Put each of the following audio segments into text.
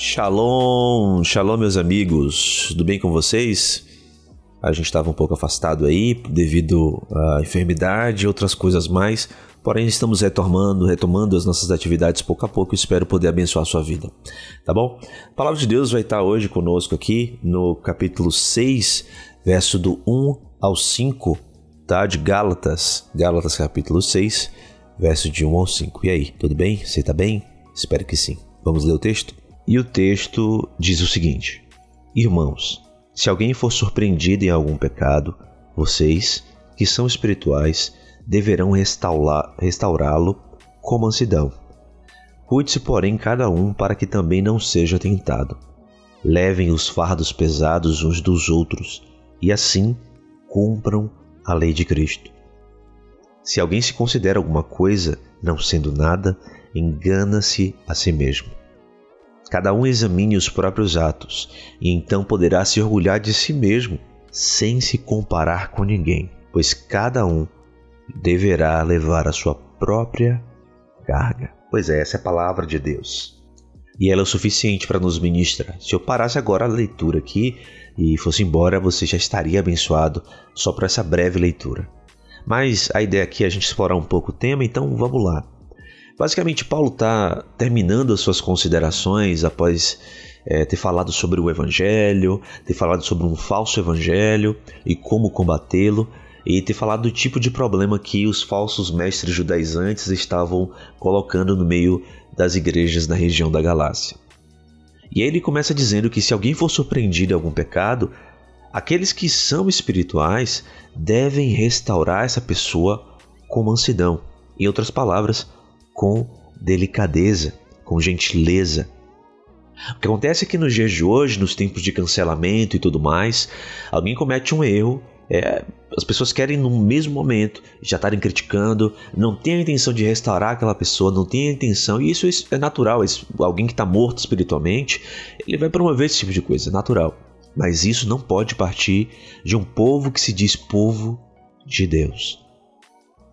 Shalom, shalom, meus amigos. Tudo bem com vocês? A gente estava um pouco afastado aí devido à enfermidade e outras coisas mais, porém estamos retomando, retomando as nossas atividades pouco a pouco. Espero poder abençoar a sua vida, tá bom? A palavra de Deus vai estar hoje conosco aqui no capítulo 6, verso do 1 ao 5, tá? De Gálatas, Gálatas capítulo 6, verso de 1 ao 5. E aí, tudo bem? Você está bem? Espero que sim. Vamos ler o texto? E o texto diz o seguinte: Irmãos, se alguém for surpreendido em algum pecado, vocês, que são espirituais, deverão restaurá-lo com mansidão. Cuide-se, porém, cada um para que também não seja tentado. Levem os fardos pesados uns dos outros e assim cumpram a lei de Cristo. Se alguém se considera alguma coisa, não sendo nada, engana-se a si mesmo. Cada um examine os próprios atos, e então poderá se orgulhar de si mesmo, sem se comparar com ninguém, pois cada um deverá levar a sua própria carga. Pois é, essa é a palavra de Deus. E ela é o suficiente para nos ministrar. Se eu parasse agora a leitura aqui e fosse embora, você já estaria abençoado só por essa breve leitura. Mas a ideia aqui é a gente explorar um pouco o tema, então vamos lá. Basicamente, Paulo está terminando as suas considerações após é, ter falado sobre o Evangelho, ter falado sobre um falso Evangelho e como combatê-lo, e ter falado do tipo de problema que os falsos mestres judaizantes estavam colocando no meio das igrejas na região da Galácia. E aí ele começa dizendo que se alguém for surpreendido em algum pecado, aqueles que são espirituais devem restaurar essa pessoa com mansidão. Em outras palavras, com delicadeza, com gentileza. O que acontece é que nos dias de hoje, nos tempos de cancelamento e tudo mais, alguém comete um erro, é, as pessoas querem no mesmo momento já estarem criticando, não tem a intenção de restaurar aquela pessoa, não tem a intenção, e isso é natural. Isso, alguém que está morto espiritualmente, ele vai promover esse tipo de coisa, é natural. Mas isso não pode partir de um povo que se diz povo de Deus.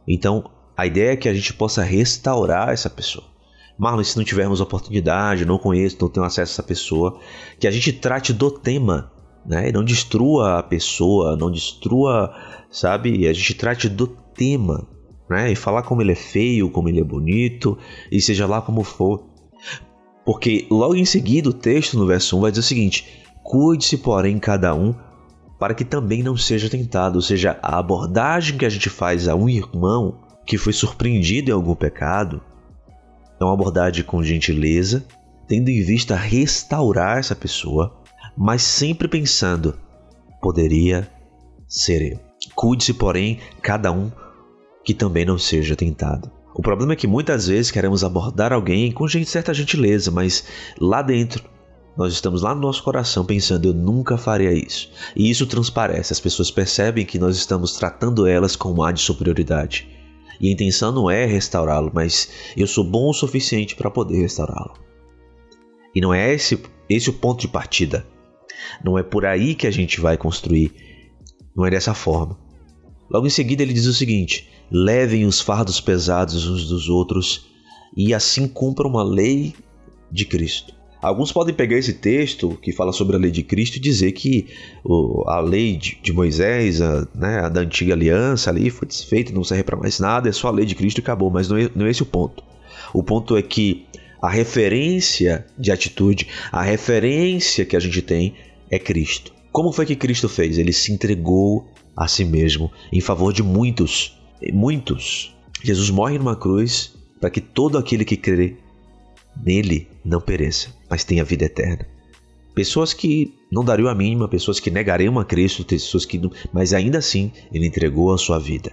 Então, a ideia é que a gente possa restaurar essa pessoa. Marlon, se não tivermos oportunidade, não conheço, não tenho acesso a essa pessoa, que a gente trate do tema, né? Não destrua a pessoa, não destrua, sabe? A gente trate do tema, né? E falar como ele é feio, como ele é bonito, e seja lá como for. Porque logo em seguida o texto no verso 1 vai dizer o seguinte: Cuide-se, porém, cada um para que também não seja tentado. Ou seja, a abordagem que a gente faz a um irmão que foi surpreendido em algum pecado, uma abordagem com gentileza, tendo em vista restaurar essa pessoa, mas sempre pensando: poderia ser eu. Cuide-se, porém, cada um que também não seja tentado. O problema é que muitas vezes queremos abordar alguém com certa gentileza, mas lá dentro nós estamos lá no nosso coração pensando, eu nunca faria isso. E isso transparece, as pessoas percebem que nós estamos tratando elas com um ar de superioridade. E a intenção não é restaurá-lo, mas eu sou bom o suficiente para poder restaurá-lo. E não é esse, esse o ponto de partida. Não é por aí que a gente vai construir. Não é dessa forma. Logo em seguida ele diz o seguinte: levem os fardos pesados uns dos outros e assim cumpram a lei de Cristo. Alguns podem pegar esse texto que fala sobre a lei de Cristo e dizer que a lei de, de Moisés, a, né, a, da antiga aliança ali, foi desfeita, não serve para mais nada, é só a lei de Cristo e acabou. Mas não é, não é esse o ponto. O ponto é que a referência de atitude, a referência que a gente tem é Cristo. Como foi que Cristo fez? Ele se entregou a si mesmo em favor de muitos. Muitos. Jesus morre numa cruz para que todo aquele que crê nele não pereça, mas tenha vida eterna. Pessoas que não dariam a mínima, pessoas que negariam a Cristo, pessoas que mas ainda assim ele entregou a sua vida.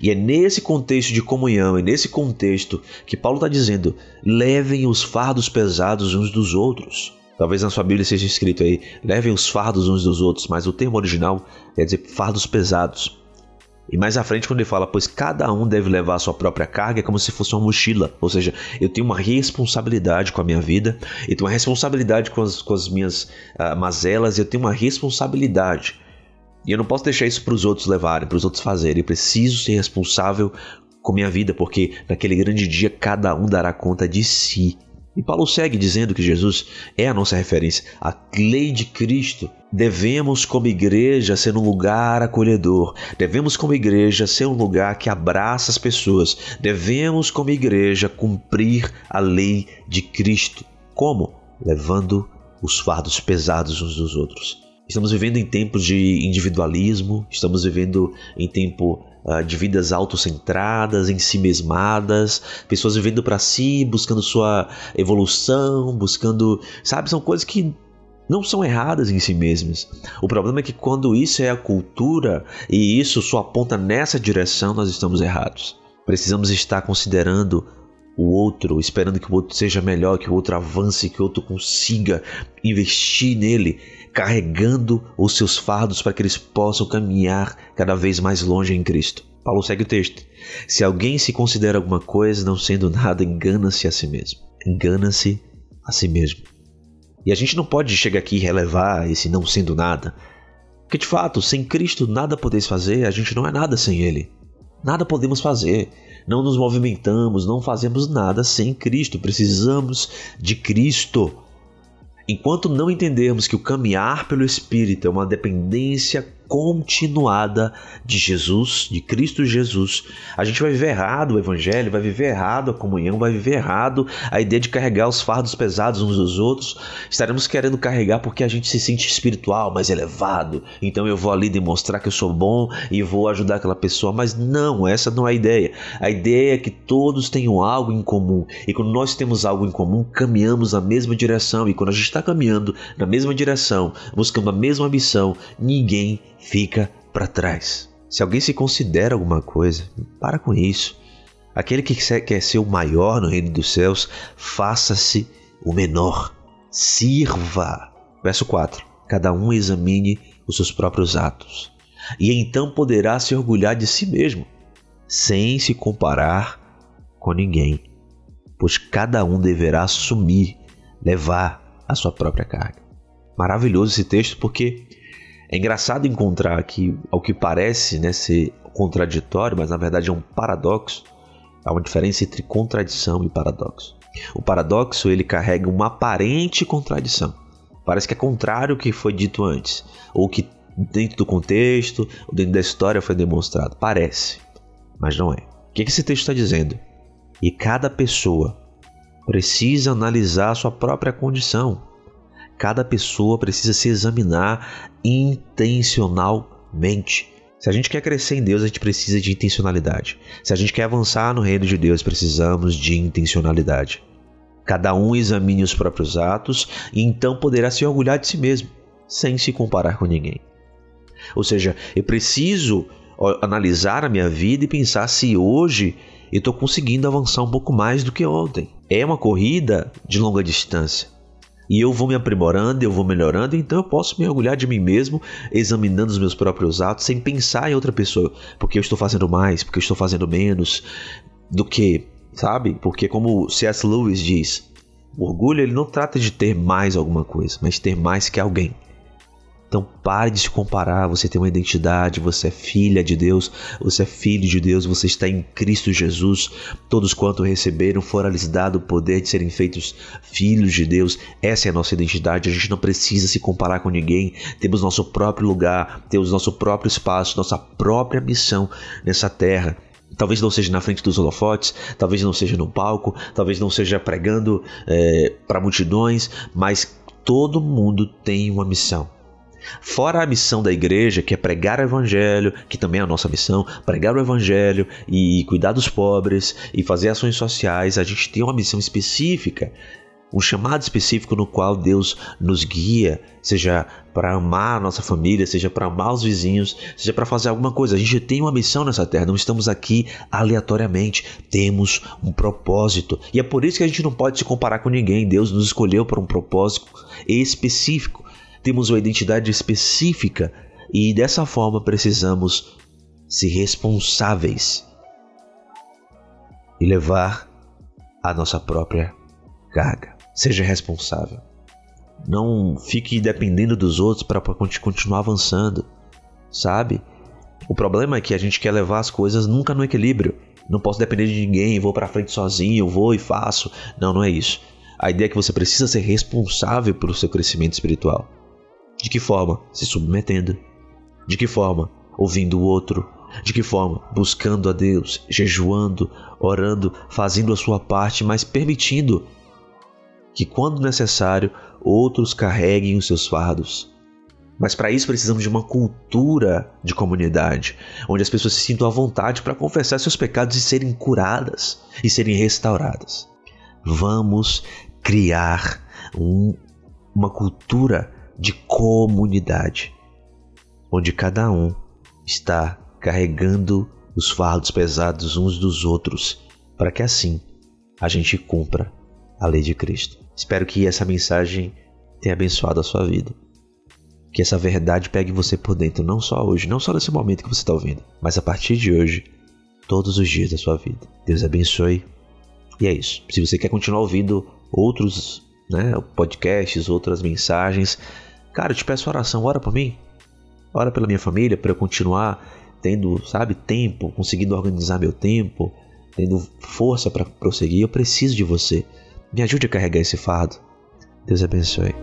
E é nesse contexto de comunhão, é nesse contexto que Paulo está dizendo: levem os fardos pesados uns dos outros. Talvez na sua Bíblia seja escrito aí: levem os fardos uns dos outros, mas o termo original quer dizer fardos pesados. E mais à frente, quando ele fala, pois cada um deve levar a sua própria carga, é como se fosse uma mochila. Ou seja, eu tenho uma responsabilidade com a minha vida, eu tenho uma responsabilidade com as, com as minhas uh, mazelas, eu tenho uma responsabilidade. E eu não posso deixar isso para os outros levarem, para os outros fazerem. Eu preciso ser responsável com minha vida, porque naquele grande dia cada um dará conta de si. E Paulo segue dizendo que Jesus é a nossa referência, a lei de Cristo. Devemos, como igreja, ser um lugar acolhedor. Devemos, como igreja, ser um lugar que abraça as pessoas. Devemos, como igreja, cumprir a lei de Cristo. Como? Levando os fardos pesados uns dos outros. Estamos vivendo em tempos de individualismo, estamos vivendo em tempo uh, de vidas autocentradas, em si mesmadas, pessoas vivendo para si, buscando sua evolução, buscando, sabe, são coisas que não são erradas em si mesmas. O problema é que quando isso é a cultura e isso só aponta nessa direção, nós estamos errados. Precisamos estar considerando o outro, esperando que o outro seja melhor, que o outro avance, que o outro consiga investir nele carregando os seus fardos para que eles possam caminhar cada vez mais longe em Cristo. Paulo segue o texto. Se alguém se considera alguma coisa não sendo nada, engana-se a si mesmo. Engana-se a si mesmo. E a gente não pode chegar aqui e relevar esse não sendo nada. Porque de fato, sem Cristo nada podeis fazer, a gente não é nada sem Ele. Nada podemos fazer. Não nos movimentamos, não fazemos nada sem Cristo. Precisamos de Cristo. Enquanto não entendermos que o caminhar pelo Espírito é uma dependência continuada de Jesus, de Cristo Jesus, a gente vai viver errado o Evangelho, vai viver errado a comunhão, vai viver errado a ideia de carregar os fardos pesados uns dos outros. Estaremos querendo carregar porque a gente se sente espiritual, mais elevado. Então eu vou ali demonstrar que eu sou bom e vou ajudar aquela pessoa. Mas não, essa não é a ideia. A ideia é que todos tenham algo em comum. E quando nós temos algo em comum, caminhamos na mesma direção. E quando a gente está caminhando na mesma direção, buscando a mesma missão, ninguém fica para trás. Se alguém se considera alguma coisa, para com isso. Aquele que quer ser o maior no reino dos céus, faça-se o menor. Sirva. Verso 4. Cada um examine os seus próprios atos, e então poderá se orgulhar de si mesmo, sem se comparar com ninguém, pois cada um deverá assumir, levar a sua própria carga. Maravilhoso esse texto porque é engraçado encontrar aqui, ao que parece né, ser contraditório, mas na verdade é um paradoxo. Há uma diferença entre contradição e paradoxo. O paradoxo ele carrega uma aparente contradição. Parece que é contrário ao que foi dito antes, ou que dentro do contexto, dentro da história foi demonstrado. Parece, mas não é. O que esse texto está dizendo? E cada pessoa precisa analisar a sua própria condição. Cada pessoa precisa se examinar intencionalmente. Se a gente quer crescer em Deus, a gente precisa de intencionalidade. Se a gente quer avançar no reino de Deus, precisamos de intencionalidade. Cada um examine os próprios atos e então poderá se orgulhar de si mesmo, sem se comparar com ninguém. Ou seja, eu preciso analisar a minha vida e pensar se hoje eu estou conseguindo avançar um pouco mais do que ontem. É uma corrida de longa distância. E eu vou me aprimorando, eu vou melhorando, então eu posso me orgulhar de mim mesmo, examinando os meus próprios atos, sem pensar em outra pessoa, porque eu estou fazendo mais, porque eu estou fazendo menos do que, sabe? Porque como C.S. Lewis diz, o orgulho ele não trata de ter mais alguma coisa, mas ter mais que alguém. Então pare de se comparar, você tem uma identidade, você é filha de Deus, você é filho de Deus, você está em Cristo Jesus. Todos quanto receberam fora lhes dado o poder de serem feitos filhos de Deus. Essa é a nossa identidade, a gente não precisa se comparar com ninguém. Temos nosso próprio lugar, temos nosso próprio espaço, nossa própria missão nessa terra. Talvez não seja na frente dos holofotes, talvez não seja no palco, talvez não seja pregando é, para multidões, mas todo mundo tem uma missão. Fora a missão da igreja, que é pregar o evangelho, que também é a nossa missão, pregar o evangelho e cuidar dos pobres e fazer ações sociais, a gente tem uma missão específica, um chamado específico no qual Deus nos guia, seja para amar a nossa família, seja para amar os vizinhos, seja para fazer alguma coisa. A gente tem uma missão nessa terra, não estamos aqui aleatoriamente, temos um propósito. E é por isso que a gente não pode se comparar com ninguém. Deus nos escolheu para um propósito específico temos uma identidade específica e dessa forma precisamos ser responsáveis e levar a nossa própria carga. Seja responsável. Não fique dependendo dos outros para continuar avançando, sabe? O problema é que a gente quer levar as coisas nunca no equilíbrio. Não posso depender de ninguém, vou para frente sozinho, vou e faço. Não, não é isso. a ideia é que você precisa ser responsável pelo seu crescimento espiritual. De que forma? Se submetendo. De que forma? Ouvindo o outro. De que forma? Buscando a Deus, jejuando, orando, fazendo a sua parte, mas permitindo que, quando necessário, outros carreguem os seus fardos. Mas para isso precisamos de uma cultura de comunidade, onde as pessoas se sintam à vontade para confessar seus pecados e serem curadas e serem restauradas. Vamos criar um, uma cultura de comunidade, onde cada um está carregando os fardos pesados uns dos outros, para que assim a gente cumpra a lei de Cristo. Espero que essa mensagem tenha abençoado a sua vida. Que essa verdade pegue você por dentro, não só hoje, não só nesse momento que você está ouvindo, mas a partir de hoje, todos os dias da sua vida. Deus abençoe. E é isso. Se você quer continuar ouvindo outros né, podcasts, outras mensagens, cara, eu te peço oração, ora por mim. Ora pela minha família, para eu continuar tendo, sabe, tempo, conseguindo organizar meu tempo, tendo força para prosseguir. Eu preciso de você. Me ajude a carregar esse fardo. Deus abençoe.